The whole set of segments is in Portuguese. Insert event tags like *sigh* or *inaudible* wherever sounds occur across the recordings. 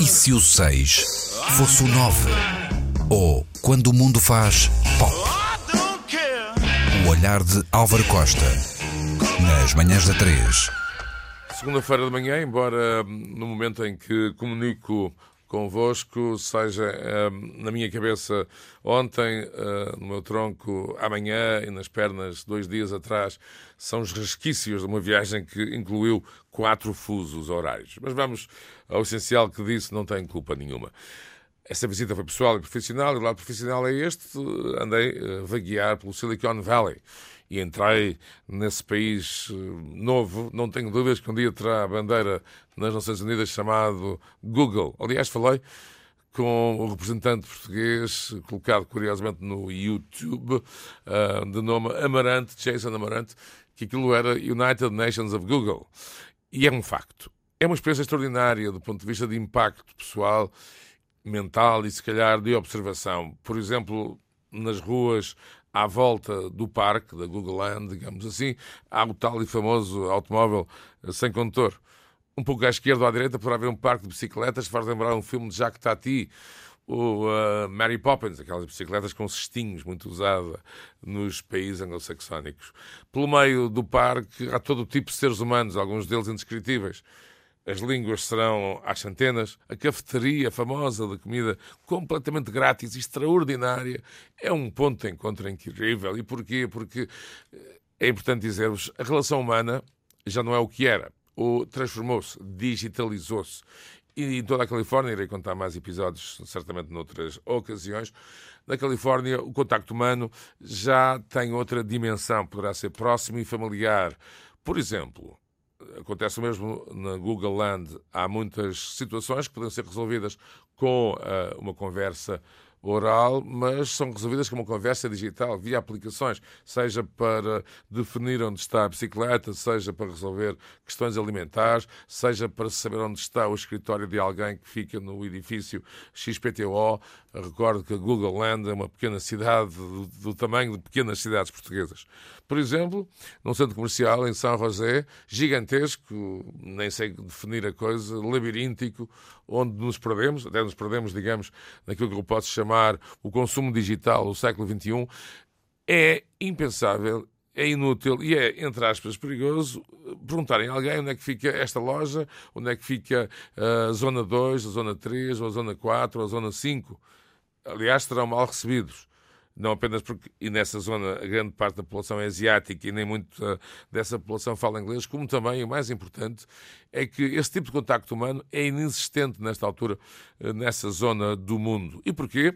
E se o 6 fosse o 9? Ou quando o mundo faz pop? O olhar de Álvaro Costa. Nas manhãs da 3. Segunda-feira de manhã, embora no momento em que comunico convosco, seja hum, na minha cabeça ontem, hum, no meu tronco amanhã e nas pernas dois dias atrás, são os resquícios de uma viagem que incluiu quatro fusos horários. Mas vamos ao essencial que disse, não tem culpa nenhuma. Essa visita foi pessoal e profissional, e o lado profissional é este. Andei a vaguear pelo Silicon Valley e entrei nesse país eh, novo. Não tenho dúvidas que um dia terá a bandeira nas Nações Unidas chamado Google. Aliás, falei com o representante português, colocado curiosamente no YouTube, eh, de nome Amarante, Jason Amarante, que aquilo era United Nations of Google. E é um facto. É uma experiência extraordinária do ponto de vista de impacto pessoal mental e, se calhar, de observação. Por exemplo, nas ruas à volta do parque, da Google Land, digamos assim, há o tal e famoso automóvel sem condutor. Um pouco à esquerda ou à direita poderá haver um parque de bicicletas faz lembrar um filme de Jacques Tati, o uh, Mary Poppins, aquelas bicicletas com cestinhos, muito usada nos países anglo-saxónicos. Pelo meio do parque há todo o tipo de seres humanos, alguns deles indescritíveis as línguas serão às centenas, a cafeteria famosa de comida completamente grátis e extraordinária é um ponto de encontro incrível. E porquê? Porque eh, é importante dizer-vos, a relação humana já não é o que era. Ou transformou-se, digitalizou-se. E em toda a Califórnia, irei contar mais episódios, certamente noutras ocasiões, na Califórnia o contacto humano já tem outra dimensão, poderá ser próximo e familiar. Por exemplo, acontece o mesmo na Google Land. Há muitas situações que podem ser resolvidas com uh, uma conversa oral, mas são resolvidas com uma conversa digital, via aplicações, seja para definir onde está a bicicleta, seja para resolver questões alimentares, seja para saber onde está o escritório de alguém que fica no edifício XPTO. Recordo que a Google Land é uma pequena cidade do, do tamanho de pequenas cidades portuguesas. Por exemplo, num centro comercial em São José, gigantesco, nem sei definir a coisa, labiríntico, onde nos perdemos, até nos perdemos, digamos, naquilo que eu posso chamar o consumo digital do século XXI, é impensável é inútil e é, entre aspas, perigoso perguntarem a alguém onde é que fica esta loja, onde é que fica a zona 2, a zona 3, ou a zona 4, ou a zona 5. Aliás, serão mal recebidos não apenas porque, e nessa zona, a grande parte da população é asiática e nem muito uh, dessa população fala inglês, como também, o mais importante, é que esse tipo de contacto humano é inexistente nesta altura, uh, nessa zona do mundo. E porquê?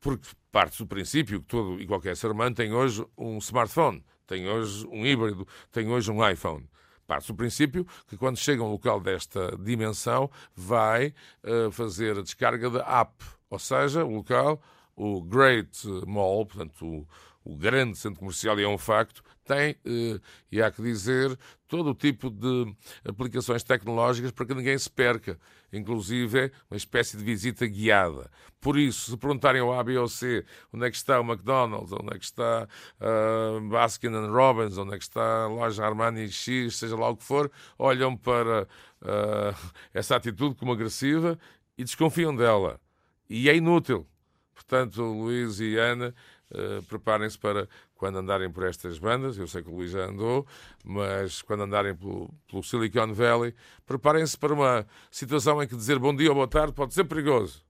Porque parte do princípio que todo e qualquer ser humano tem hoje um smartphone, tem hoje um híbrido, tem hoje um iPhone. Parte do princípio que quando chega a um local desta dimensão vai uh, fazer a descarga da app, ou seja, o local o Great Mall, portanto, o, o grande centro comercial, e é um facto, tem, eh, e há que dizer, todo o tipo de aplicações tecnológicas para que ninguém se perca, inclusive uma espécie de visita guiada. Por isso, se perguntarem ao A, B ou C onde é que está o McDonald's, onde é que está uh, Baskin Robbins, onde é que está a loja Armani X, seja lá o que for, olham para uh, essa atitude como agressiva e desconfiam dela. E é inútil Portanto, Luís e Ana, uh, preparem-se para quando andarem por estas bandas. Eu sei que o Luís já andou, mas quando andarem pelo, pelo Silicon Valley, preparem-se para uma situação em que dizer bom dia ou boa tarde pode ser perigoso.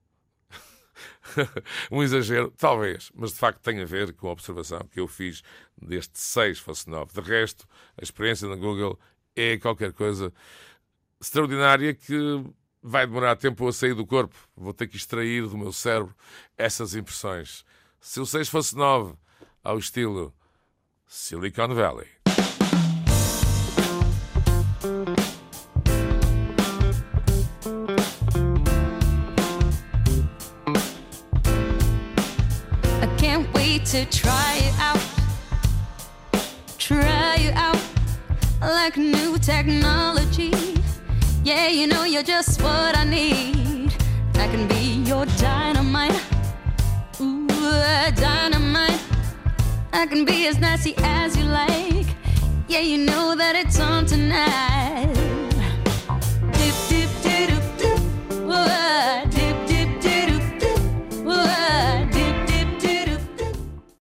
*laughs* um exagero, talvez, mas de facto tem a ver com a observação que eu fiz deste 6 fosse 9. De resto, a experiência na Google é qualquer coisa extraordinária que vai demorar tempo a sair do corpo. Vou ter que extrair do meu cérebro essas impressões. Se o 6 fosse 9, ao estilo Silicon Valley. To try it out. Try it out like new technology. Yeah, you know you're just what I need. I can be your dynamite. Ooh, dynamite. I can be as nasty as you like. Yeah, you know that it's on tonight.